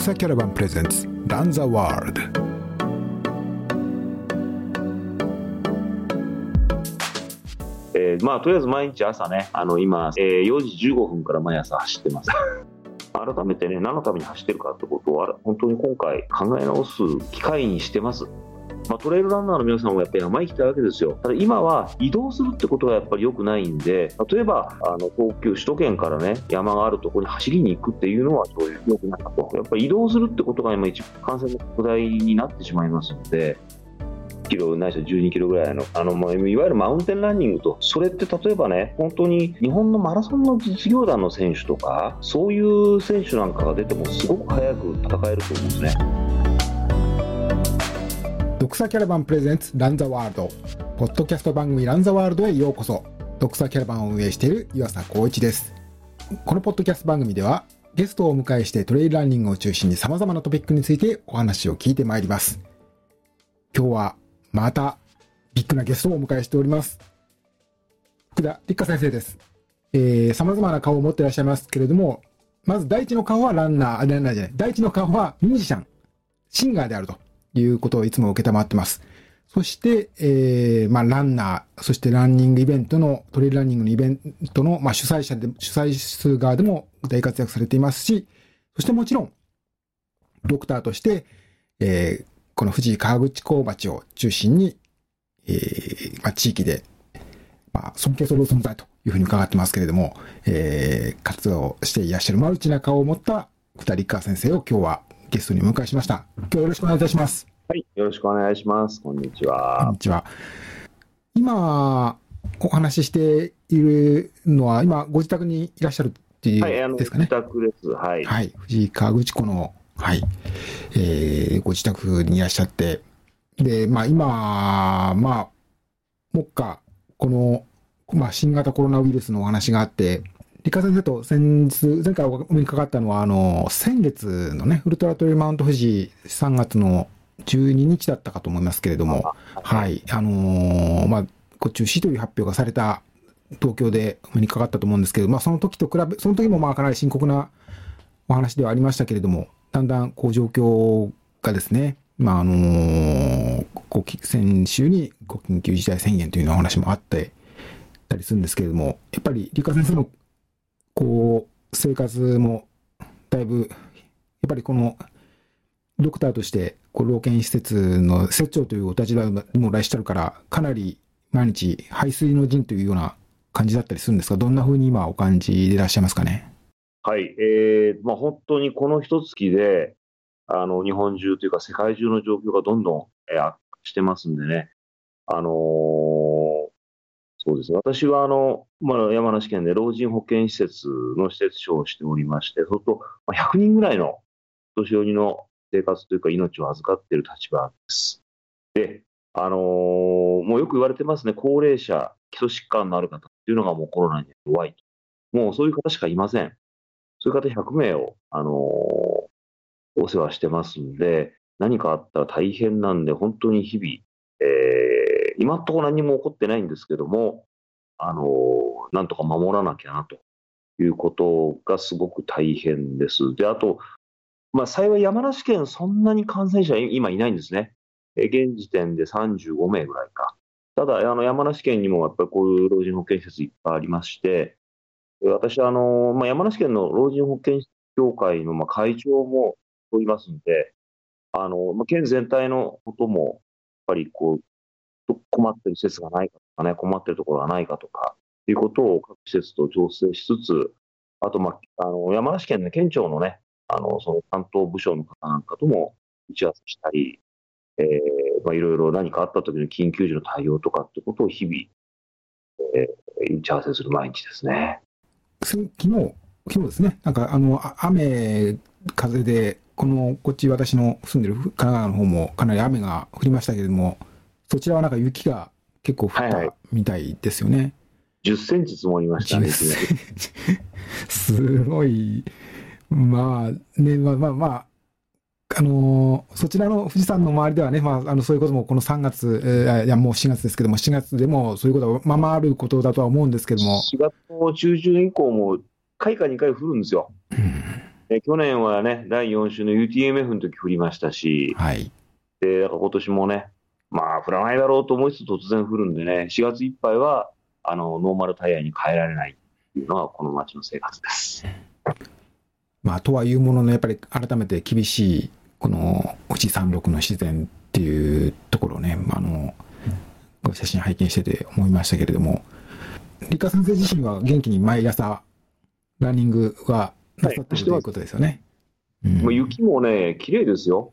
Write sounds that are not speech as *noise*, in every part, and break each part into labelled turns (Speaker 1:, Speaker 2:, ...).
Speaker 1: 草キャラバンプレゼンツランザワールド
Speaker 2: えーまあ、とりあえず毎日朝ね、あの今、えー4時15分から毎朝走ってます。*laughs* 改めてね、何のために走ってるかってことを、本当に今回考え直す機会にしてます。まあ、トレイルランナーの皆さんもやっぱり山行きたいわけですよ。ただ今は移動するってことがやっぱり良くないんで、例えばあの東京、首都圏からね、山があるところに走りに行くっていうのはそういう良くないかと。やっぱり移動するってことが今一番感染の拡大になってしまいますので、キロないし12キロぐらいのあの、いわゆるマウンテンランニングと、それって例えばね、本当に日本のマラソンの実業団の選手とか、そういう選手なんかが出ても、すごく早く戦えると思うんですね。
Speaker 1: ドクサキャラバンプレゼンツランザワールド。ポッドキャスト番組ランザワールドへようこそ。ドクサキャラバンを運営している岩佐光一です。このポッドキャスト番組ではゲストをお迎えしてトレイルランニングを中心に様々なトピックについてお話を聞いてまいります。今日はまたビッグなゲストをお迎えしております。福田立花先生です。えー、様々な顔を持っていらっしゃいますけれどもまず第一の顔はランナー、あランナーじゃない、第一の顔はミュージシャン、シンガーであると。いうことをいつも受けたまってます。そして、えー、まあ、ランナー、そしてランニングイベントの、トレイルランニングのイベントの、まあ、主催者で、主催数側でも大活躍されていますし、そしてもちろん、ドクターとして、えー、この富士河口港町を中心に、えー、まあ、地域で、まあ、尊敬する存在というふうに伺ってますけれども、えー、活動していらっしゃるマルチな顔を持った二人川先生を今日はゲストにお迎えしました。今日よろしくお願いいたします。
Speaker 2: はい、よろしくお願いします。こんにち
Speaker 1: こん
Speaker 2: は
Speaker 1: に。ちは。今、お話ししているのは、今、ご自宅にいらっしゃるってい
Speaker 2: はい、
Speaker 1: ですかね？
Speaker 2: 宅です。はい。
Speaker 1: はい。藤井川口湖の、はい。えー、ご自宅にいらっしゃって、で、まあ今、まあ、もっか、この、まあ新型コロナウイルスのお話があって、理科先生と先日、前回お目にかかったのは、あの、先月のね、ウルトラトレイルマウント富士3月の12日だったかと思いますけれども、はい。あのーまあ、中止という発表がされた東京でお目にかかったと思うんですけど、まあその時と比べ、その時もまあかなり深刻なお話ではありましたけれども、だんだんこう状況がですね、まああのーこう先週にこう緊急事態宣言というようなお話もあってたりするんですけれども、やっぱり理科先生のこう生活もだいぶ、やっぱりこのドクターとして、こう老健施設の施長というお立場にもいらっしゃるから、かなり毎日排水の陣というような感じだったりするんですが、どんな風に今お感じでいらっしゃいますかね？
Speaker 2: はい、えーまあ、本当にこの一月で、あの日本中というか世界中の状況がどんどん、えー悪化してますんでね、あのーそうですね、私はあの、まあ、山梨県で老人保健施設の施設長をしておりまして、そうすると、100人ぐらいの年寄りの生活というか命を預かっている立場です。で、あのーもうよく言われてますね、高齢者、基礎疾患のある方っていうのがもうコロナに弱いと。もうそういう方しかいません。そういう方100名を、あのーお世話してますんで、何かあったら大変なんで、本当に日々、えー、今のところ何も起こってないんですけども、あのなんとか守らなきゃなということがすごく大変です。で、あと、まあ、幸い山梨県、そんなに感染者今いないんですね。現時点で35名ぐらいか。ただ、あの山梨県にもやっぱりこういう老人保健施設いっぱいありまして、私はあの、まあ、山梨県の老人保健協会のまあ会長もおりますので、あのまあ、県全体のことも、やっぱりこう困ってる施設がないかかね、困ってるところがないかとか、いうことを各施設と調整しつつ、あと、まあ、あの山梨県の県庁のね、あのその担当部署の方なんかとも打ち合わせしたり、えまあ、いろいろ何かあった時の緊急時の対応とかってことを日々、えー打ち合わせする毎日ですね。
Speaker 1: 昨日、昨日ですね、なんかあの、雨、風で、この、こっち私の住んでる神奈川の方もかなり雨が降りましたけれども、そちらはなんか雪が結構降っ
Speaker 2: はいはい
Speaker 1: たみたいですよね。
Speaker 2: 10センチ積もりましたね。
Speaker 1: 10センチすごい、まあね、まあまあまあ、あのーそちらの富士山の周りではね、まあ、あのそういうこともこの3月、えーいやもう4月ですけども、4月でもそういうことはまあまああることだとは思うんですけども、
Speaker 2: 4月の中旬以降も1回か2回降るんですよ。で去年はね、第4週の UTMF の時降りましたし、
Speaker 1: はい。
Speaker 2: で、だから今年もね、まあ降らないだろうと思いつつ突然降るんでね、4月いっぱいは、あの、ノーマルタイヤに変えられないっていうのがこの街の生活です。
Speaker 1: まあ、とはいうものの、やっぱり改めて厳しい、この、富士山麓の自然っていうところをね、まああの、ご写真拝見してて思いましたけれども、理科先生自身は元気に毎朝、ランニングはなさってるということですよね。うん
Speaker 2: もう雪もね、綺麗ですよ。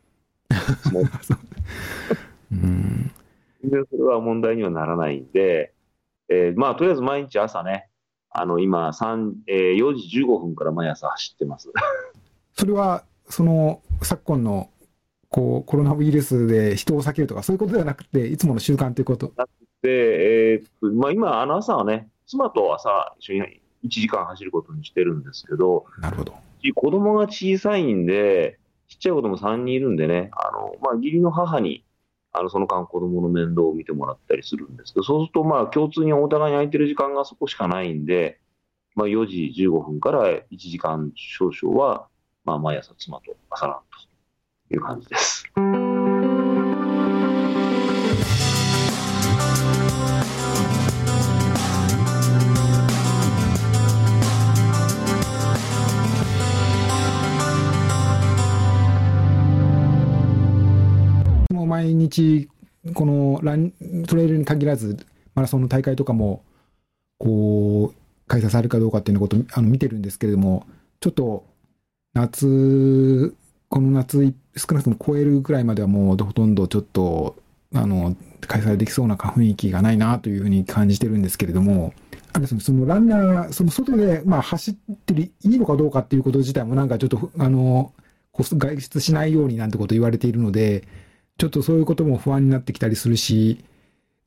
Speaker 2: *laughs* もう
Speaker 1: うん
Speaker 2: それは問題にはならないんで、えーまあ、とりあえず毎日朝ね、あの、今、3えー4時15分から毎朝走ってます。
Speaker 1: それは、その、昨今の、こう、コロナウイルスで人を避けるとか、そういうことではなくて、いつもの習慣ということ？
Speaker 2: で、えーまあ、今、あの朝はね、妻と朝一緒に1時間走ることにしてるんですけど、
Speaker 1: なるほど。
Speaker 2: 子供が小さいんで、ちっちゃい子供3人いるんでね、あの、まあ、義理の母に、あの、その間子供の面倒を見てもらったりするんですけど、そうすると、まあ、共通にお互いに空いてる時間がそこしかないんで、まあ、4時15分から1時間少々は、まあ、毎朝妻と朝ランという感じです。
Speaker 1: 毎日、このラントレイルに限らず、マラソンの大会とかも、こう、開催されるかどうかっていうのことあの見てるんですけれども、ちょっと、夏、この夏、少なくとも超えるぐらいまではもうほとんどちょっと、あの、開催できそうな雰囲気がないなというふうに感じてるんですけれども、あれ、そのランナー、その外で、まあ、走って、いいのかどうかっていうこと自体もなんかちょっと、あの、外出しないようになんてこと言われているので、ちょっとそういうことも不安になってきたりするし、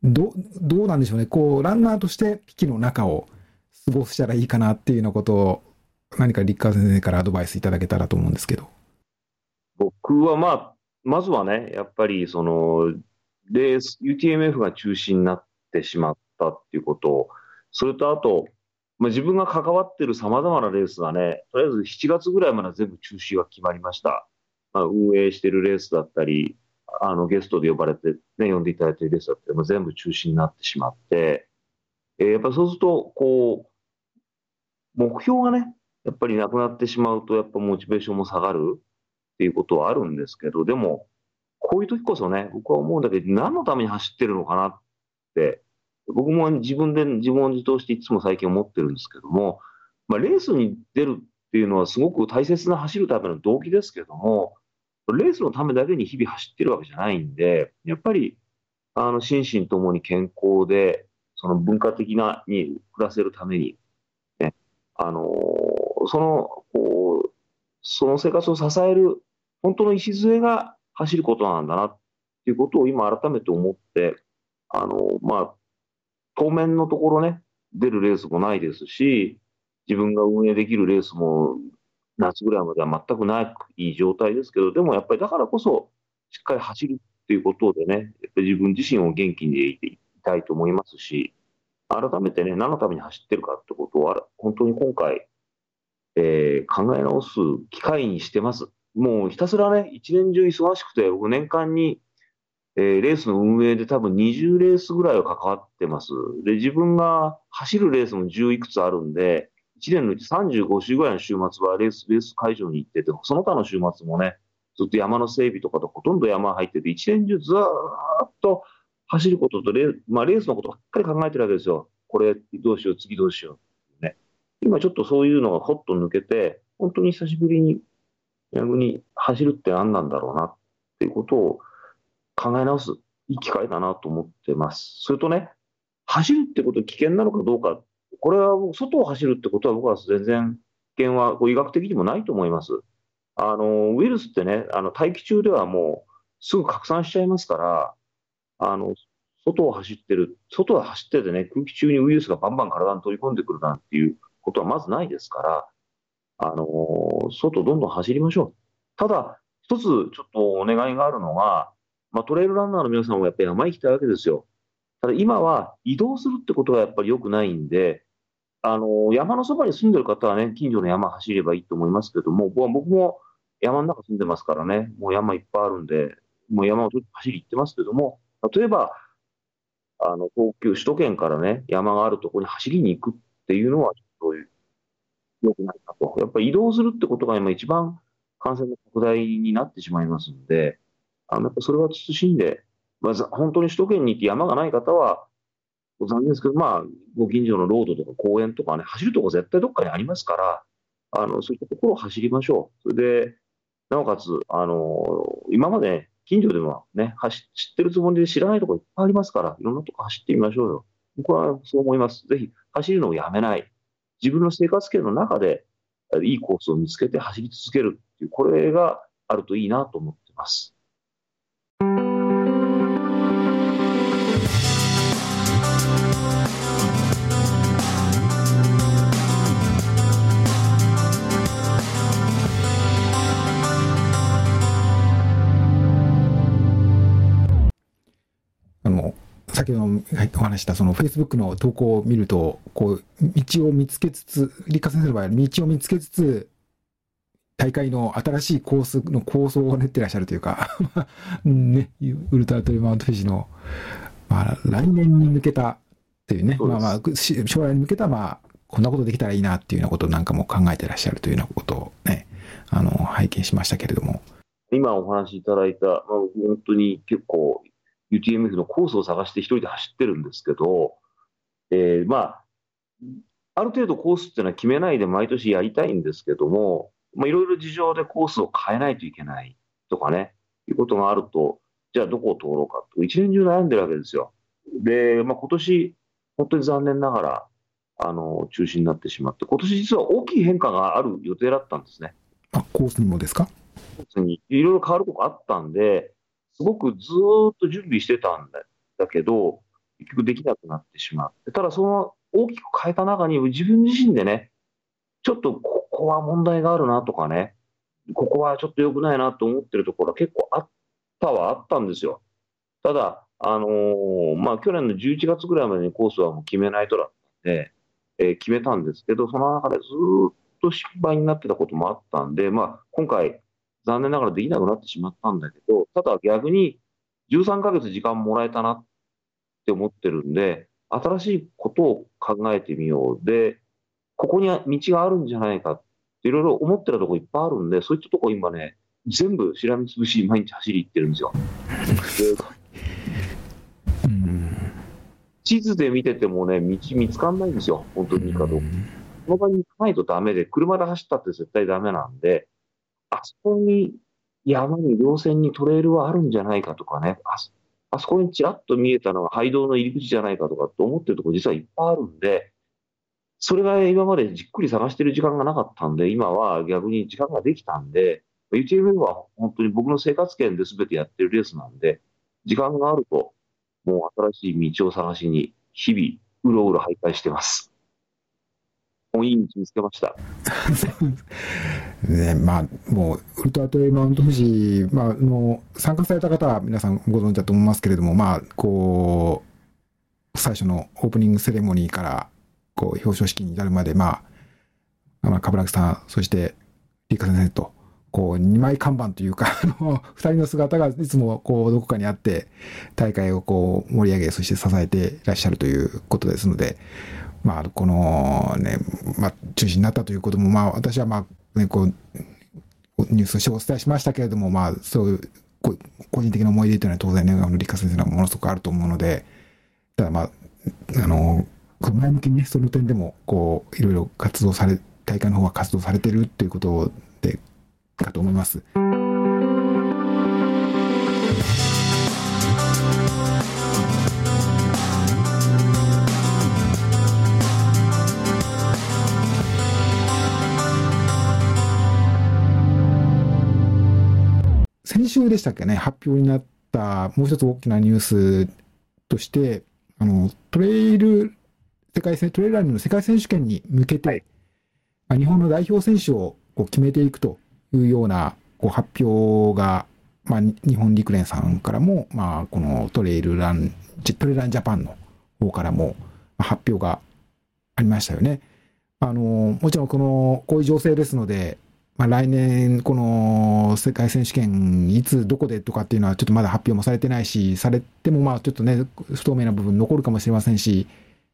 Speaker 1: どどうなんでしょうね、こう、ランナーとして危機の中を過ごしたらいいかなっていうようなことを、何か立川先生からアドバイスいただけたらと思うんですけど。
Speaker 2: 僕はまあ、まずはね、やっぱりその、レース、UTMF が中止になってしまったっていうことそれとあと、まあ、自分が関わってる様々なレースがね、とりあえず7月ぐらいまで全部中止が決まりました。まあ、運営してるレースだったり、あのゲストで呼ばれて、ね、呼んでいただいているレースだったり、まあ、全部中止になってしまって、えーやっぱりそうすると、こう、目標がね、やっぱりなくなってしまうと、やっぱモチベーションも下がるっていうことはあるんですけど、でも、こういう時こそね、僕は思うんだけど、何のために走ってるのかなって、僕も自分で自問自答していつも最近思ってるんですけども、まあ、レースに出るっていうのはすごく大切な走るための動機ですけども、レースのためだけに日々走ってるわけじゃないんで、やっぱり、あの、心身ともに健康で、その文化的なに暮らせるために、ね、あのその、こう、その生活を支える本当の礎が走ることなんだなっていうことを今改めて思って、あの、まあ、当面のところね、出るレースもないですし、自分が運営できるレースも夏ぐらいまでは全くない状態ですけど、でもやっぱりだからこそ、しっかり走るっていうことでね、やっぱり自分自身を元気にいていたいと思いますし、改めてね、何のために走ってるかってことを、本当に今回、えー考え直す機会にしてます。もうひたすらね、一年中忙しくて、僕年間に、えーレースの運営で多分20レースぐらいは関わってます。で、自分が走るレースも10いくつあるんで、1年のうち35週ぐらいの週末はレース、レース会場に行ってて、その他の週末もね、ずっと山の整備とかとほとんど山入ってて、一年中ずっと走ることとレー、まあ、レースのことばっかり考えてるわけですよ。これどうしよう、次どうしよう。ね。今ちょっとそういうのがほっと抜けて、本当に久しぶりに逆に走るって何なんだろうなっていうことを考え直すいい機会だなと思ってます。それとね、走るってこと危険なのかどうか、これはもう外を走るってことは僕は全然危険は医学的にもないと思います。あの、ウイルスってね、あの、大気中ではもうすぐ拡散しちゃいますから、あの、外を走ってる、外を走っててね、空気中にウイルスがバンバン体に取り込んでくるなんていうことはまずないですから、あの、外どんどん走りましょう。ただ、一つちょっとお願いがあるのが、まあ、トレイルランナーの皆さんもやっぱり山行きたいわけですよ。ただ今は移動するってことがやっぱり良くないんで、あの、山のそばに住んでる方はね、近所の山走ればいいと思いますけども、僕も山の中住んでますからね、もう山いっぱいあるんで、もう山を走り行ってますけども、例えば、あの、東京、首都圏からね、山があるところに走りに行くっていうのは、ちょっと良くないかと。やっぱり移動するってことが今一番感染の拡大になってしまいますんで、あの、やっぱそれは慎んで、まず本当に首都圏に行って山がない方は、残念ですけど、まあ、ご近所のロードとか公園とかね、走るとこ絶対どっかにありますから、あの、そういったところを走りましょう。それで、なおかつ、あの、今まで近所でもね、走知ってるつもりで知らないとこいっぱいありますから、いろんなとこ走ってみましょうよ。僕はそう思います。ぜひ走るのをやめない。自分の生活圏の中でいいコースを見つけて走り続けるっていう、これがあるといいなと思ってます。
Speaker 1: 先ほどお話したその Facebook の投稿を見ると、こう、道を見つけつつ、理科先生の場合は道を見つけつつ、大会の新しいコースの構想を練ってらっしゃるというか *laughs* ね、ウルトラトリマウントフィジの、まあ、来年に向けたというね、まあまあ、将来に向けた、まあ、こんなことできたらいいなっていうようなことなんかも考えてらっしゃるというようなことをね、あの、拝見しましたけれども。
Speaker 2: 今お話しいただいた、まあ、本当に結構 UTMF のコースを探して一人で走ってるんですけど、えー、まあ、ある程度コースっていうのは決めないで毎年やりたいんですけども、まあ、いろいろ事情でコースを変えないといけないとかね、いうことがあると、じゃあどこを通ろうかと、一年中悩んでるわけですよ。で、まあ、今年、本当に残念ながら、あの、中止になってしまって、今年実は大きい変化がある予定だったんですね。
Speaker 1: あ、コースにもですか？
Speaker 2: コースにいろいろ変わるとこあったんで、すごくずっと準備してたんだだけど、結局できなくなってしまって、ただその大きく変えた中に自分自身でね、ちょっとここは問題があるなとかね、ここはちょっと良くないなと思ってるところは結構あったはあったんですよ。ただ、あのー、まあ、去年の11月ぐらいまでにコースはもう決めないとだったんで、えー、決めたんですけど、その中でずっと失敗になってたこともあったんで、まあ、今回、残念ながらできなくなってしまったんだけど、ただ逆に13ヶ月時間もらえたなって思ってるんで、新しいことを考えてみよう。で、ここに道があるんじゃないかっていろいろ思ってるとこいっぱいあるんで、そういったとこ今ね、全部しらみつぶし毎日走り行ってるんですよ。地図で見ててもね、道見つかんないんですよ。本当にいいかどうか。その場に行かないとダメで、車で走ったって絶対ダメなんで、あそこに山に稜線にトレイルはあるんじゃないかとかね、ああそこにちらっと見えたのが廃道の入り口じゃないかとかって思ってるところ実はいっぱいあるんで、それが今までじっくり探してる時間がなかったんで、今は逆に時間ができたんで、UTMF は本当に僕の生活圏で全てやってるレースなんで、時間があると、もう新しい道を探しに、日々、うろうろ徘徊してます。もういい道見つけました。
Speaker 1: ね、まあ、もう、ウルトラトレイマウント富士、まあ、の、参加された方は皆さんご存知だと思いますけれども、まあ、こう、最初のオープニングセレモニーから、こう、表彰式に至るまで、まあ、まあ、冠城さん、そして、リカ先生と、こう、二枚看板というか、あの、二人の姿がいつも、こう、どこかにあって、大会をこう、盛り上げ、そして支えていらっしゃるということですので、まあ、このね、まあ、中止になったということも、まあ、私はまあ、ね、こう、ニュースをしてお伝えしましたけれども、まあ、そういう、個人的な思い出というのは当然ね、あの、理科先生のものすごくあると思うので、ただまあ、あの、前向きにね、その点でも、こう、いろいろ活動され、大会の方は活動されてるっていうことで、かと思います。週でしたっけね、発表になったもう一つ大きなニュースとして、あの、トレイル、世界トレイルランニングの世界選手権に向けて、はい、まあ、日本の代表選手をこう決めていくというようなこう発表が、まあ、日本陸連さんからも、まあ、このトレイルラン、トレイルランジャパンの方からも発表がありましたよね。あの、もちろんこの、こういう情勢ですので、まあ、来年、この世界選手権、いつ、どこでとかっていうのは、ちょっとまだ発表もされてないし、されても、まあ、ちょっとね、不透明な部分残るかもしれませんし、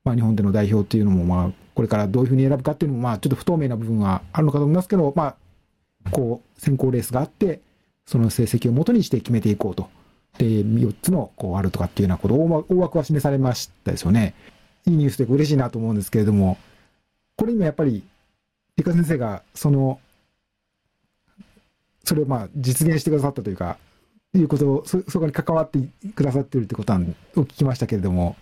Speaker 1: まあ、日本での代表っていうのも、まあ、これからどういうふうに選ぶかっていうのも、まあ、ちょっと不透明な部分はあるのかと思いますけど、まあ、こう、選考レースがあって、その成績をもとにして決めていこうと。で、4つの、こう、あるとかっていうようなことを、大枠は示されましたですよね。いいニュースで嬉しいなと思うんですけれども、これ今やっぱり、理科先生が、その、それをまあ実現してくださったというか、いうことを、そそこに関わってくださってるってことを聞きましたけれども、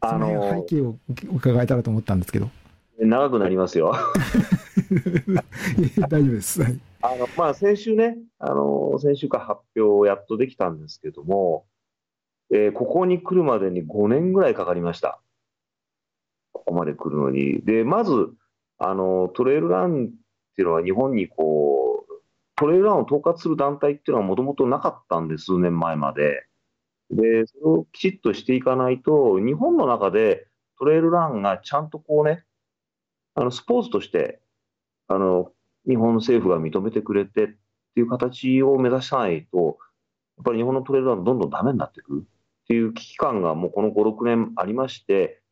Speaker 1: あの背景を伺えたらと思ったんですけど。
Speaker 2: 長くなりますよ。*laughs*
Speaker 1: 大丈夫です。はい、
Speaker 2: あのまあ、先週ね、あの先週から発表をやっとできたんですけども、えー、ここに来るまでに5年ぐらいかかりました。ここまで来るのに。で、まず、あのトレイルランっていうのは日本にこう、トレイルランを統括する団体っていうのはもともとなかったんで、数年前まで。で、それをきちっとしていかないと、日本の中でトレイルランがちゃんとこうね、あのスポーツとしてあの日本政府が認めてくれてっていう形を目指さないと、やっぱり日本のトレーラーどんどんダメになっていくっていう危機感がもうこの5、6年ありまして、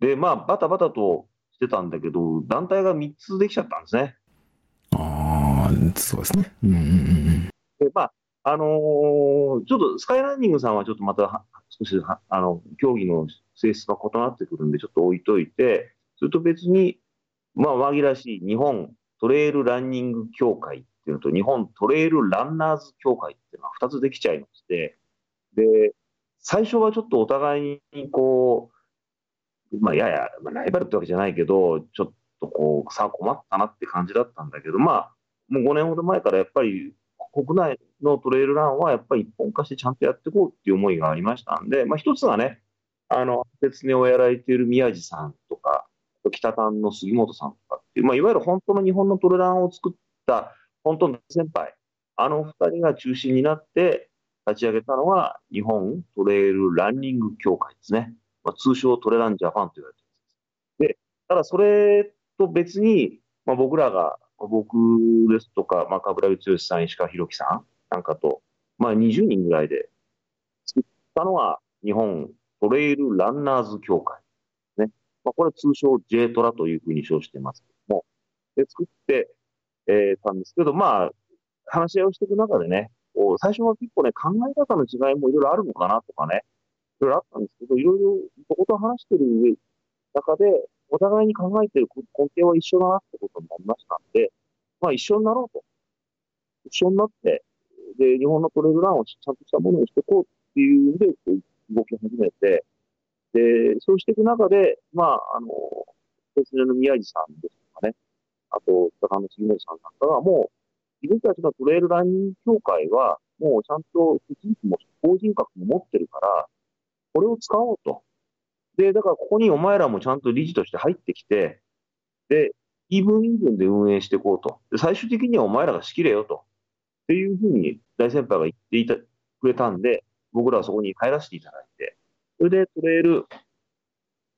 Speaker 2: で、まあ、バタバタとしてたんだけど、団体が3つできちゃったんですね。
Speaker 1: ああ、そうですね。うんうんうん。
Speaker 2: で、まあ、あのー、ちょっとスカイランニングさんはちょっとまた少しあの競技の性質が異なってくるんで、ちょっと置いといて、それと別に、まあ、紛らしい日本トレイルランニング協会っていうのと、日本トレイルランナーズ協会っていうのは2つできちゃいまして、で、最初はちょっとお互いにこう、まあ、やや、まあ、ライバルってわけじゃないけど、ちょっとこう、さあ困ったなって感じだったんだけど、まあ、もう5年ほど前からやっぱり国内のトレイルランはやっぱり一本化してちゃんとやっていこうっていう思いがありましたんで、まあ一つはね、あの、鉄根をやられている宮地さんとか、北谷の杉本さんとかっていう、まあ、いわゆる本当の日本のトレランを作った本当の先輩、あの二人が中心になって立ち上げたのは日本トレイルランニング協会ですね。まあ、通称トレランジャパンと言われてるんです。で、ただそれと別に、まあ、僕らが、僕ですとか、まあ、冠城剛さん、石川博樹さんなんかと、まあ、20人ぐらいで作ったのが日本トレイルランナーズ協会。ねまあ、これ通称 J トラというふうに称してますけども、で作って、えー、たんですけど、まあ、話し合いをしていく中でね、最初は結構ね、考え方の違いもいろいろあるのかなとかね、いろいろあったんですけど、いろいろとこと話してる中で、お互いに考えてる根底は一緒だなってことになりましたんで、まあ一緒になろうと。一緒になって、で、日本のトレールランをちゃんとしたものにしていこうっていう意味で、動き始めて、で、そうしていく中で、まあ、あの、別の宮地さんですとかね、あと、高野杉本さんなんかが、もう、自分たちのトレイルラン協会は、もうちゃんと責任も法人格も持ってるから、これを使おうと。で、だからここにお前らもちゃんと理事として入ってきて、で、イーブンイーブンで運営していこうと。で、最終的にはお前らが仕切れよと。っていうふうに大先輩が言っていたくれたんで、僕らはそこに入らせていただいて、それでトレイル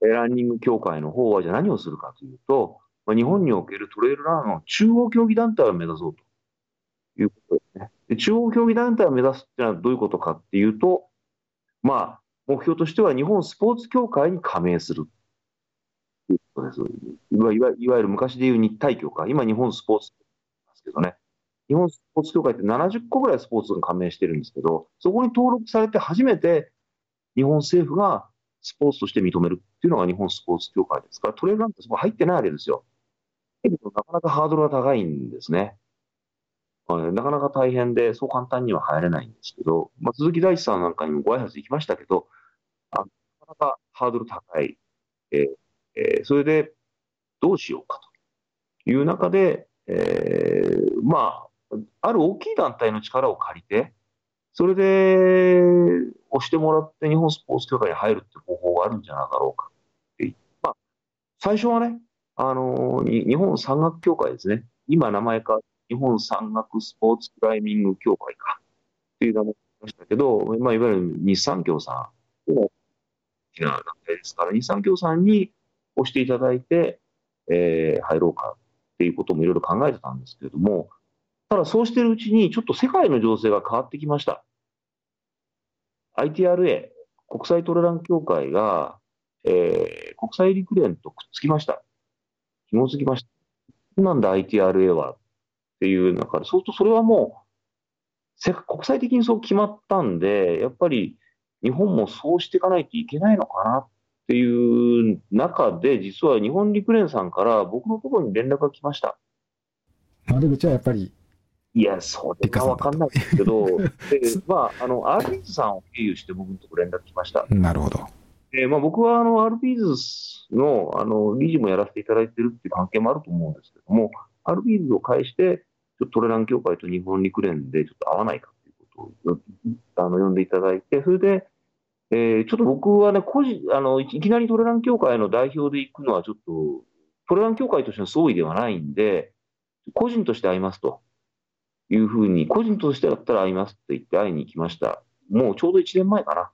Speaker 2: ランニング協会の方はじゃあ何をするかというと、まあ、日本におけるトレイルランの中央競技団体を目指そうということですね。で中央競技団体を目指すっていうのはどういうことかっていうと、まあ、目標としては日本スポーツ協会に加盟するということです。いわいわいわゆる昔でいう日体協会、今日本スポーツですけどね。日本スポーツ協会って70個ぐらいスポーツが加盟してるんですけど、そこに登録されて初めて日本政府がスポーツとして認めるっていうのが日本スポーツ協会ですから、トレールなんてそこ入ってないわけですよ。なかなかハードルが高いんですね。なかなか大変で、そう簡単には入れないんですけど、まあ、鈴木大地さんなんかにもご挨拶行きましたけど、なかなかハードル高い。えーえ、それで、どうしようかという中で、えー、まあ、ある大きい団体の力を借りて、それで、押してもらって日本スポーツ協会に入るって方法があるんじゃなかろうかってまあ、最初はね、あの、日本山岳協会ですね。今名前か、日本山岳スポーツクライミング協会かっていう名前ましたけど、まあ、いわゆる日産協さんの大きな団体ですから、日産協さんに押していただいて、えー、入ろうかっていうこともいろいろ考えてたんですけれども、ただそうしてるうちに、ちょっと世界の情勢が変わってきました。ITRA、国際トレラン協会が、えー、国際陸連とくっつきました。紐づきました。なんだ ITRA はっていう中で、そうするとそれはもう、国際的にそう決まったんで、やっぱり日本もそうしていかないといけないのかなっていう中で、実は日本陸連さんから僕のところに連絡が来ました。
Speaker 1: 窓口はやっぱり
Speaker 2: いや、それが分かんないですけど、で *laughs* まあ、あの、アールビーズさんを経由して僕のところ連絡来ました。*laughs*
Speaker 1: なるほど。
Speaker 2: えー、まあ、僕はあの、アールビーズのあの理事もやらせていただいてるっていう関係もあると思うんですけども、アールビーズを介して、ちょっとトレラン協会と日本陸連でちょっと合わないかをあの呼んでいただいて、それで、えー、ちょっと僕はね、個人あのいきなりトレラン協会の代表で行くのはちょっと、トレラン協会としての総意ではないんで、個人として会いますと。いうふうに、個人としてだったら会いますって言って会いに行きました。もうちょうど1年前かな。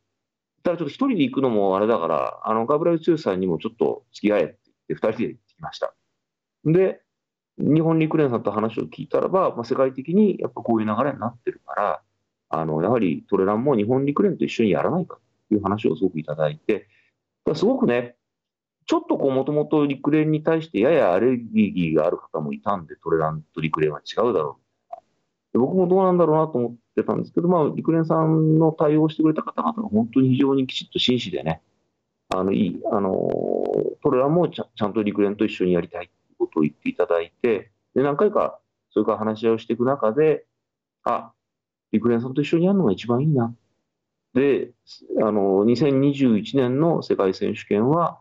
Speaker 2: ただちょっと一人で行くのもあれだから、あの、ガブラル剛さんにもちょっと付き合えって言って、二人で行ってきました。で、日本陸連さんと話を聞いたらば、まあ、世界的にやっぱこういう流れになってるから、あの、やはりトレランも日本陸連と一緒にやらないかという話をすごくいただいて、すごくね、ちょっとこう、もともと陸連に対してややアレルギーがある方もいたんで、トレランと陸連は違うだろう。僕もどうなんだろうなと思ってたんですけど、まあ、陸連さんの対応してくれた方々が本当に非常にきちっと真摯でね、あの、いい、あの、トレランもちゃちゃんと陸連と一緒にやりたいということを言っていただいて、で、何回か、それから話し合いをしていく中で、あ、陸連さんと一緒にやるのが一番いいな。で、あの、2021年の世界選手権は、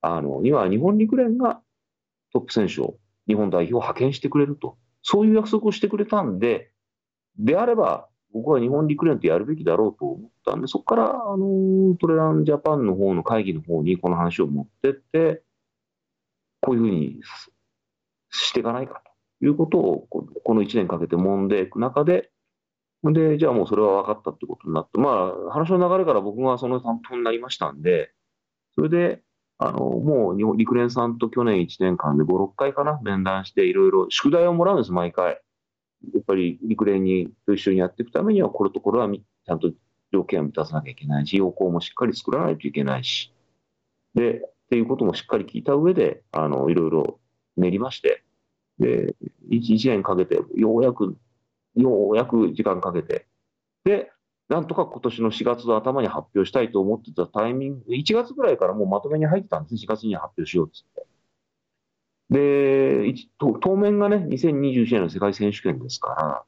Speaker 2: あの、には日本陸連がトップ選手を、日本代表を派遣してくれると。そういう約束をしてくれたんで、であれば、僕は日本陸連とやるべきだろうと思ったんで、そこから、あの、トレランジャパンの方の会議の方にこの話を持ってって、こういうふうにしていかないかということを、この1年かけて揉んでいく中で、で、じゃあもうそれは分かったってことになって、まあ、話の流れから僕がその担当になりましたんで、それで、あの、もう陸連さんと去年1年間で5、6回かな、面談していろいろ宿題をもらうんです、毎回。やっぱり陸連にと一緒にやっていくためには、これとこれはちゃんと条件を満たさなきゃいけないし、要項もしっかり作らないといけないし、で、っていうこともしっかり聞いた上で、あの、いろいろ練りまして、で、1, 1年かけて、ようやく、ようやく時間かけて、で、なんとか今年の4月の頭に発表したいと思ってたタイミング、1月ぐらいからもうまとめに入ってたんですね、4月に発表しようっつって。で、当面がね、2021年の世界選手権ですから、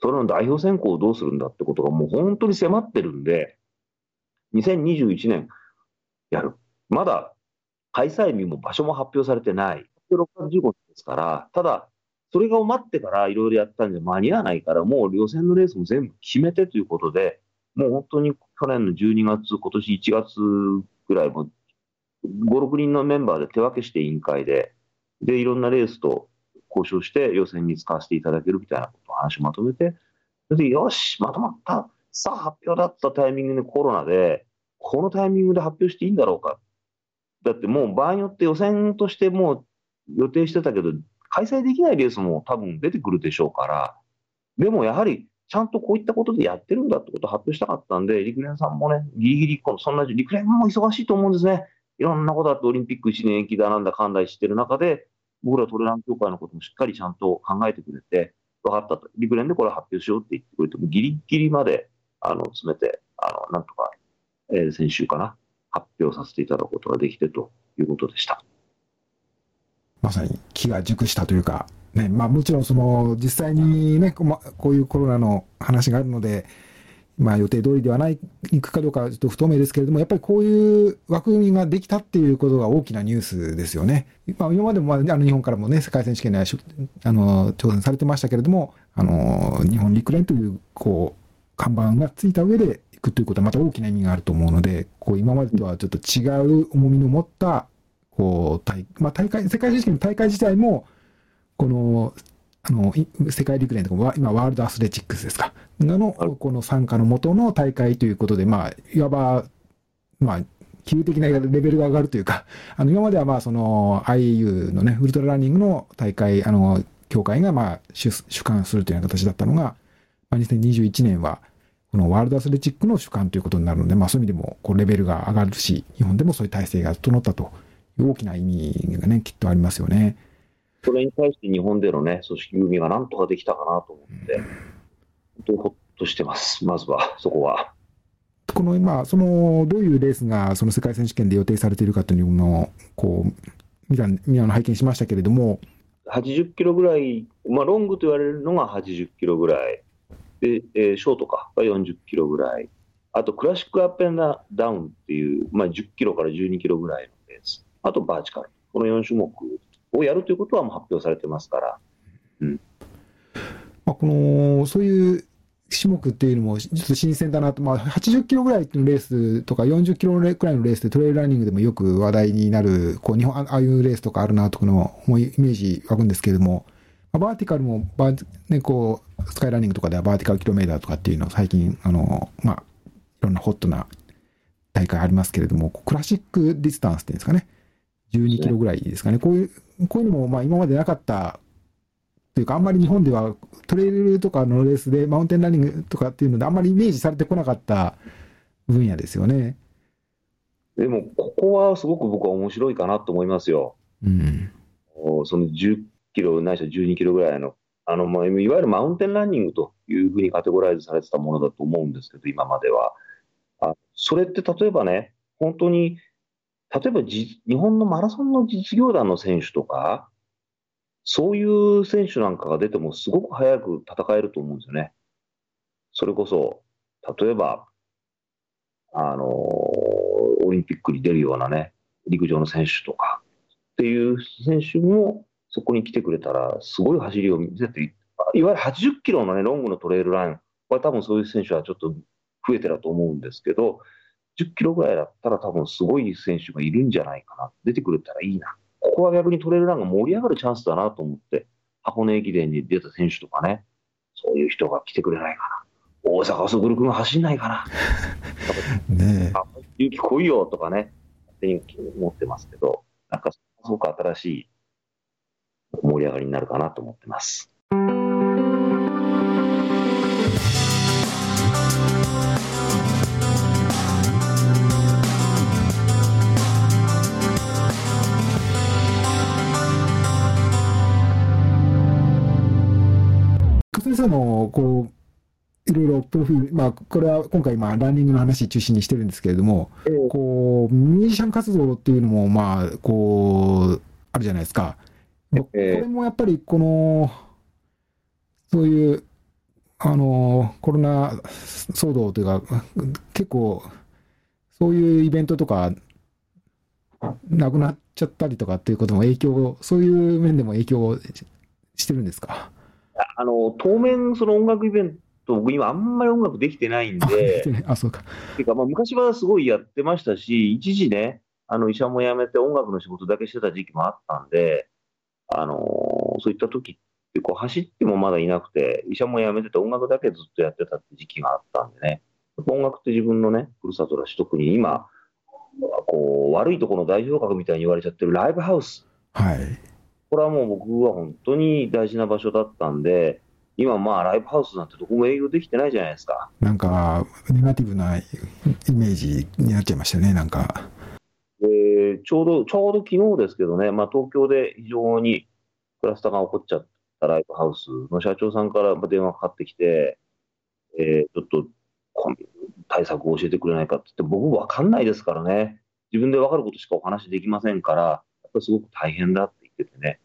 Speaker 2: それの代表選考をどうするんだってことがもう本当に迫ってるんで、2021年やる。まだ開催日も場所も発表されてない。6月15日ですから、ただ、それが待ってからいろいろやったんで間に合わないから、もう予選のレースも全部決めてということで、もう本当に去年の12月、今年1月ぐらいも、5、6人のメンバーで手分けして委員会で、で、いろんなレースと交渉して予選に使わせていただけるみたいなことを話をまとめて、それで、よし、まとまった。さあ発表だったタイミングでコロナで、このタイミングで発表していいんだろうか。だってもう場合によって予選としてもう予定してたけど、開催できないレースも多分出てくるでしょうから、でもやはり、ちゃんとこういったことでやってるんだってことを発表したかったんで、陸連さんもね、ギリギリ、このそんな、陸連も忙しいと思うんですね。いろんなことあって、オリンピック1年延期だなんだかんだしてる中で、僕らトレラン協会のこともしっかりちゃんと考えてくれて、分かったと。陸連でこれ発表しようって言ってくれても、ギリギリまで、あの、詰めて、あの、なんとか、えー、先週かな、発表させていただくことができてということでした。
Speaker 1: まさに気が熟したというか、ね、まあもちろんその実際にね、こういうコロナの話があるので、まあ予定通りではない、いくかどうかちょっと不透明ですけれども、やっぱりこういう枠組みができたっていうことが大きなニュースですよね。まあ今までも、あの日本からもね、世界選手権であの挑戦されてましたけれども、あの、日本陸連という、こう、看板がついた上でいくということはまた大きな意味があると思うので、こう今までとはちょっと違う重みの持ったこう、大、まあ、大会、世界選手権の大会自体も、この、あの、世界陸連とか、今、ワールドアスレチックスですか。の、この参加の元の大会ということで、まあ、いわば、まあ、急激なレベルが上がるというか、あの今まではまあその IAU のね、ウルトラランニングの大会、あの、協会がまあ主主管するというような形だったのが、まあ、2021年は、このワールドアスレチックの主管ということになるので、まあそういう意味でもこうレベルが上がるし、日本でもそういう体制が整ったと大きな意味がね、きっとありますよね。
Speaker 2: それに対して日本でのね、組織組がなんとかできたかなと思って、本当にほっとしてます、まずは、そこは。
Speaker 1: この今、そのどういうレースがその世界選手権で予定されているかというのをこう見た見たの拝見しましたけれども。
Speaker 2: 80キロぐらい、まあ、ロングと言われるのが80キロぐらい、でえー、ショートかが40キロぐらい、あとクラシックアップンダウンっていう、まあ、10キロから12キロぐらいのレース、あとバーチカル、この4種目をやるということはもう発表されてますから。うん。
Speaker 1: まあ、このそういう種目っていうのもちょっと新鮮だなと、まあ、80キロぐらいのレースとか40キロくらいのレースでトレイルランニングでもよく話題になる、こう日本、ああいうレースとかあるなとかのイメージ湧くんですけれども、まあ、バーティカルもバー、ね、こう、スカイランニングとかではバーティカルキロメーターとかっていうの最近、あの、まあ、いろんなホットな大会ありますけれども、クラシックディスタンスっていうんですかね、12キロぐらいですかね、こういう、こういうのもまあ今までなかったというか、あんまり日本ではトレイルとかのレースでマウンテンランニングとかっていうので、あんまりイメージされてこなかった分野ですよね。
Speaker 2: でも、ここはすごく僕は面白いかなと思いますよ。うん、その10キロないしは12キロぐらいの、あのまあ、いわゆるマウンテンランニングというふうにカテゴライズされてたものだと思うんですけど、今までは。あそれって例えばね、本当に、例えば日本のマラソンの実業団の選手とか、そういう選手なんかが出てもすごく早く戦えると思うんですよね。それこそ、例えば、あの、オリンピックに出るようなね、陸上の選手とかっていう選手もそこに来てくれたら、すごい走りを見せて、いわゆる80キロのね、ロングのトレイルラン、これ多分そういう選手はちょっと増えてると思うんですけど、10キロぐらいだったら多分すごい選手がいるんじゃないかな。出てくれたらいいな。ここは逆にトレイルランが盛り上がるチャンスだなと思って、箱根駅伝に出た選手とかね、そういう人が来てくれないかな。大阪そぐるくんが走んないかな。*laughs* ねえ。勇気来いよとかね、勝手に思ってますけど、なんかすごく新しい盛り上がりになるかなと思ってます。
Speaker 1: 先生の、こう、いろいろプロフィール、まあ、これは今回、まあ、ランニングの話中心にしてるんですけれども、えー、こう、ミュージシャン活動っていうのも、まあ、こう、あるじゃないですか。えー、これもやっぱり、この、そういう、あの、コロナ騒動というか、結構、そういうイベントとか、なくなっちゃったりとかっていうことも影響、そういう面でも影響してるんですか？
Speaker 2: あの、当面、その音楽イベント、僕今あんまり音楽できてないんで、
Speaker 1: あ、そうか。
Speaker 2: ていうか、まあ昔はすごいやってましたし、一時ね、あの、医者も辞めて音楽の仕事だけしてた時期もあったんで、あのそういった時ってこう走ってもまだいなくて、医者も辞めてて音楽だけずっとやってたって時期があったんでね、音楽って自分のね、ふるさとだし、特に今、こう、悪いところの代表格みたいに言われちゃってるライブハウス。
Speaker 1: はい。
Speaker 2: これはもう僕は本当に大事な場所だったんで、今まあライブハウスなんてどこも営業できてないじゃないですか。
Speaker 1: なんか、ネガティブなイメージになっちゃいましたね、なんか。
Speaker 2: えー、ちょうど、ちょうど昨日ですけどね、まあ東京で非常にクラスターが起こっちゃったライブハウスの社長さんから電話かかってきて、えー、ちょっと対策を教えてくれないかって言って、僕わかんないですからね。自分でわかることしかお話できませんから、やっぱりすごく大変だって言っててね。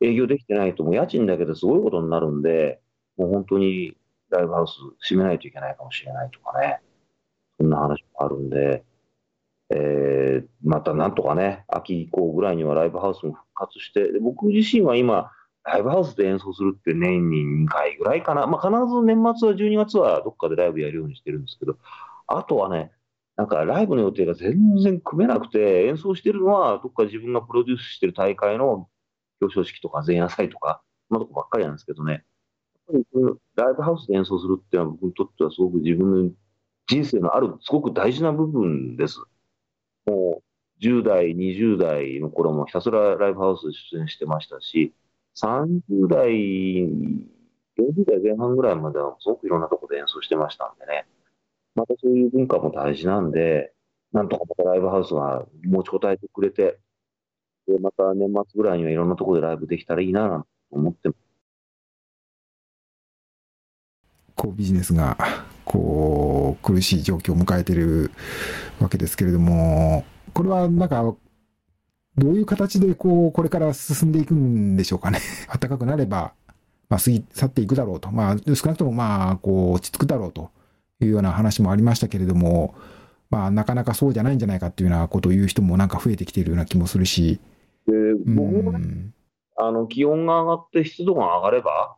Speaker 2: 営業できてないと、もう家賃だけですごいことになるんで、もう本当にライブハウス閉めないといけないかもしれないとかね、そんな話もあるんで、えー、またなんとかね、秋以降ぐらいにはライブハウスも復活して、で僕自身は今、ライブハウスで演奏するって年に2回ぐらいかな、まあ、必ず年末は12月はどっかでライブやるようにしてるんですけど、あとはね、なんかライブの予定が全然組めなくて、演奏してるのはどっか自分がプロデュースしてる大会の表彰式とか前夜祭とか、そんなとこばっかりなんですけどね、やっぱりライブハウスで演奏するっていうのは僕にとってはすごく自分の人生のあるすごく大事な部分です。もう10代、20代の頃もひたすらライブハウスで出演してましたし、30代、40代前半ぐらいまではすごくいろんなとこで演奏してましたんでね。またそういう文化も大事なんで、なんとかまたライブハウスが持ちこたえてくれて、で、また年末ぐらいにはいろんなところでライブできたらいいな、なんて思って
Speaker 1: こうビジネスがこう苦しい状況を迎えているわけですけれども、これはなんか、どういう形でこうこれから進んでいくんでしょうかね。*laughs* 暖かくなれば、まあ、過ぎ去っていくだろうと、まあ、少なくともまあこう落ち着くだろうというような話もありましたけれども、まあ、なかなかそうじゃないんじゃないかっていうようなことを言う人もなんか増えてきているような気もするし。
Speaker 2: で僕もね、あの気温が上がって湿度が上がれば、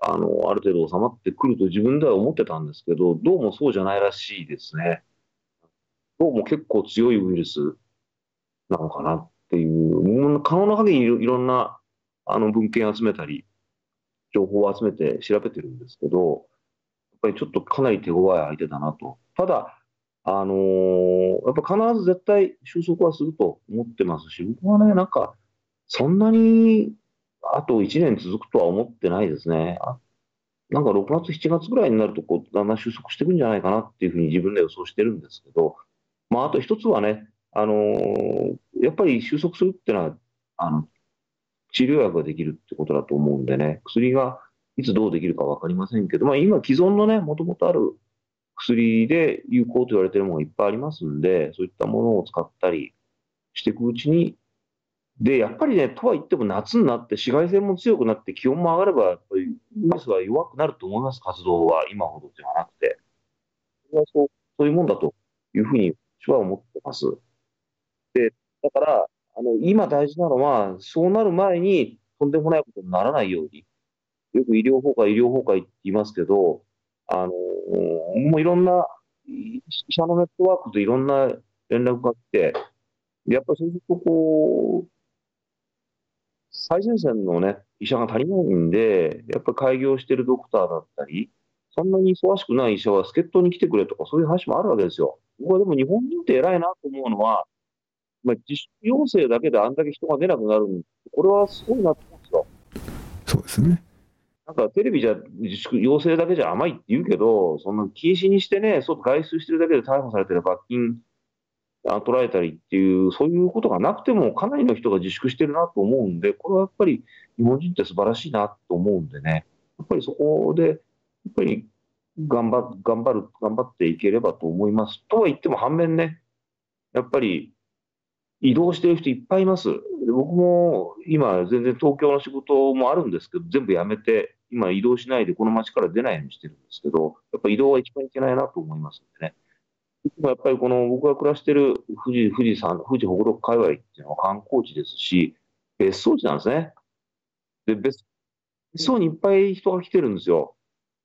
Speaker 2: あのある程度収まってくると自分では思ってたんですけど、どうもそうじゃないらしいですね。どうも結構強いウイルスなのかなっていう、可能な限りいろんなあの文献集めたり、情報を集めて調べてるんですけど、やっぱりちょっとかなり手強い相手だなと。ただ、あのー、やっぱ必ず絶対収束はすると思ってますし、僕はね、なんか、そんなにあと1年続くとは思ってないですね。なんか6月、7月ぐらいになるとこう、だんだん収束していくんじゃないかなっていうふうに自分で予想してるんですけど、まあ、あと一つはね、あのー、やっぱり収束するっていうのは、あの治療薬ができるってことだと思うんでね、薬がいつどうできるか分かりませんけど、まあ、今、既存のね、もともとある薬で有効と言われているものがいっぱいありますんで、そういったものを使ったりしていくうちに、で、やっぱりね、とは言っても夏になって紫外線も強くなって気温も上がれば、やっぱりウイルスは弱くなると思います、活動は今ほどではなくて。それはそうそういうもんだというふうに私は思ってます。で、だから、あの今大事なのは、そうなる前にとんでもないことにならないように、よく医療崩壊、医療崩壊って言いますけど、あのもういろんな医者のネットワークといろんな連絡が来て、やっぱりそうするとこう、最前線のね、医者が足りないんで、やっぱり開業してるドクターだったり、そんなに忙しくない医者は助っ人に来てくれとか、そういう話もあるわけですよ。僕はでも日本人って偉いなと思うのは、まあ、自粛要請だけであんだけ人が出なくなるこれはすごいなと思うんですよ。
Speaker 1: そうですね。
Speaker 2: なんかテレビじゃ自粛要請だけじゃ甘いって言うけど、そんな禁止にしてね、外出してるだけで逮捕されてる罰金取られたりっていう、そういうことがなくても、かなりの人が自粛してるなと思うんで、これはやっぱり日本人って素晴らしいなと思うんでね、やっぱりそこで、やっぱり頑張頑張る、頑張っていければと思います。とは言っても、反面ね、やっぱり移動してる人いっぱいいます。僕も今、全然東京の仕事もあるんですけど、全部やめて、今移動しないでこの街から出ないようにしてるんですけど、やっぱ移動は一番いけないなと思いますんでね。やっぱりこの僕が暮らしてる富士、富士山、富士北陸界隈っていうのは観光地ですし、別荘地なんですね。で、別荘にいっぱい人が来てるんですよ。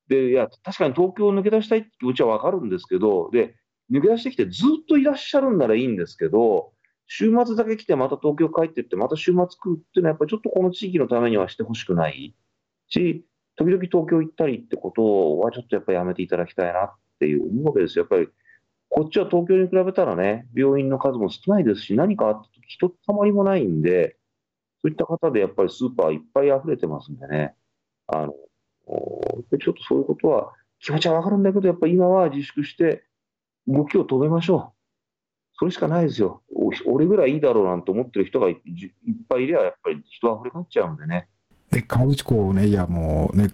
Speaker 2: で、いや、確かに東京を抜け出したいって気持ちはわかるんですけど、で、抜け出してきてずっといらっしゃるんならいいんですけど、週末だけ来てまた東京帰ってって、また週末来るっていうのは、やっぱりちょっとこの地域のためにはしてほしくないし、時々東京行ったりってことはちょっとやっぱりやめていただきたいなっていう思うわけですよ。やっぱりこっちは東京に比べたらね、病院の数も少ないですし、何かあった時、ひとたまりもないんで、そういった方でやっぱりスーパーいっぱい溢れてますんでね、あの、ちょっとそういうことは気持ちはわかるんだけど、やっぱり今は自粛して動きを止めましょう。それしかないですよ。俺ぐらいいいだろうなんて思ってる人がいっぱいいれば、やっぱり人は溢れ返っちゃうんでね。
Speaker 1: で、川口湖ね、いやもうね、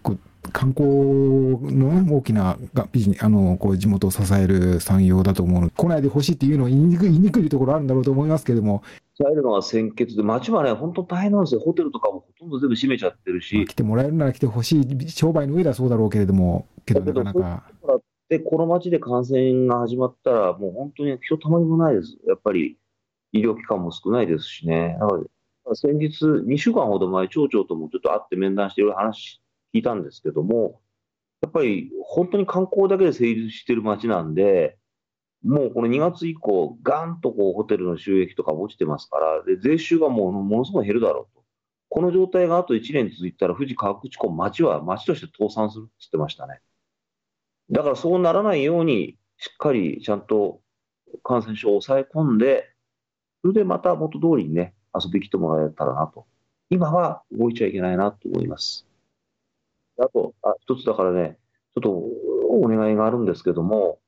Speaker 1: 観光の大きなビジネあのこう地元を支える産業だと思うので、来ないでほしいっていうのは言いにくい言いにくいところあるんだろうと思いますけれども。
Speaker 2: 支えるのが先決で、街はね、本当大変なんですよ、ホテルとかもほとんど全部閉めちゃってるし。
Speaker 1: 来てもらえるなら来てほしい、商売の上ではそうだろうけれども、けどなかなか。
Speaker 2: で、この街で感染が始まったら、もう本当に人たまりもないです。やっぱり医療機関も少ないですしね。なので先日、2週間ほど前、町長ともちょっと会って面談していろいろ話聞いたんですけども、やっぱり本当に観光だけで成立してる街なんで、もうこの2月以降、がんとこうホテルの収益とか落ちてますから、で税収がもうものすごい減るだろうと。この状態があと1年続いたら、富士河口湖町は町として倒産するって言ってましたね。だからそうならないように、しっかりちゃんと感染症を抑え込んで、それでまた元通りにね、遊び来てもらえたらなと。今は動いちゃいけないなと思います。あと、あ一つだからね、ちょっとお願いがあるんですけども、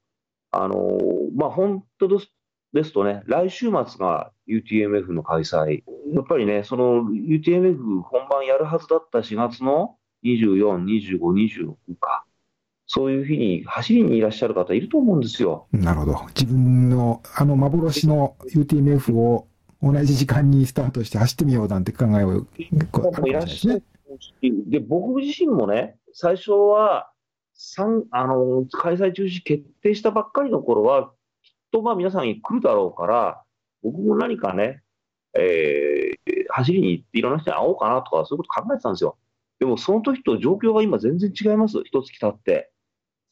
Speaker 2: あのまあ、本当ですですとね、来週末が UTMF の開催。やっぱりね、その UTMF 本番やるはずだった4月の24、25、26か。そういう日に走りにいらっしゃる方いると思うんですよ。
Speaker 1: なるほど。自分のあの幻の UTMF を同じ時間にスタートして走ってみようなんて考えをこう
Speaker 2: もいらっしゃるしで、僕自身もね、最初は、三あの開催中止決定したばっかりの頃は、きっとまあ皆さんに来るだろうから、僕も何かね、えー走りに行っていろんな人に会おうかなとか、そういうこと考えてたんですよ。でもその時と状況が今全然違います、一月経って。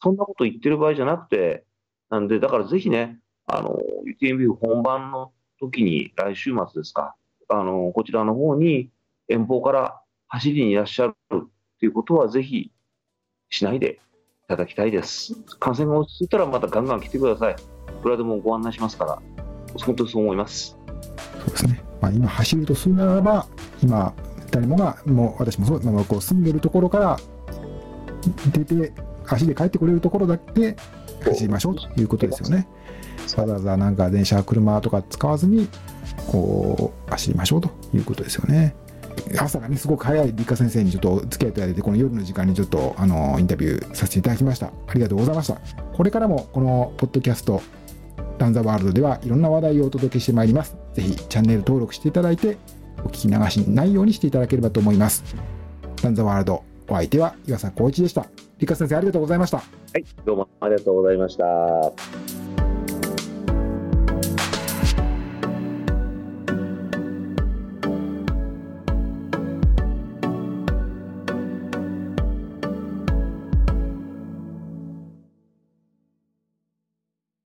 Speaker 2: そんなこと言ってる場合じゃなくて、なんで、だからぜひね、あの、UTMF 本番の時に来週末ですか、あの、こちらの方に遠方から走りにいらっしゃるっていうことはぜひしないでいただきたいです。感染が落ち着いたらまたガンガン来てください。いくらでもご案内しますから、本当にそう思います。
Speaker 1: そうですね。まあ、今走るとするならば、今、誰もが、もう私もそう、あこう住んでるところから出て、足で帰ってこれるところだけ走りましょうということですよね。わざわざなんか電車、車とか使わずに、こう、走りましょうということですよね。朝がね、すごく早い理科先生にちょっと付き合いいただいて、この夜の時間にちょっと、あの、インタビューさせていただきました。ありがとうございました。これからも、このポッドキャスト、ランザワールドではいろんな話題をお届けしてまいります。ぜひチャンネル登録していただいて、お聞き流しないようにしていただければと思います。ランザワールド、お相手は岩佐光一でした。理科先生ありがとうございました。
Speaker 2: はい、どうもありがとうございました。